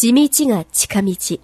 地道が近道。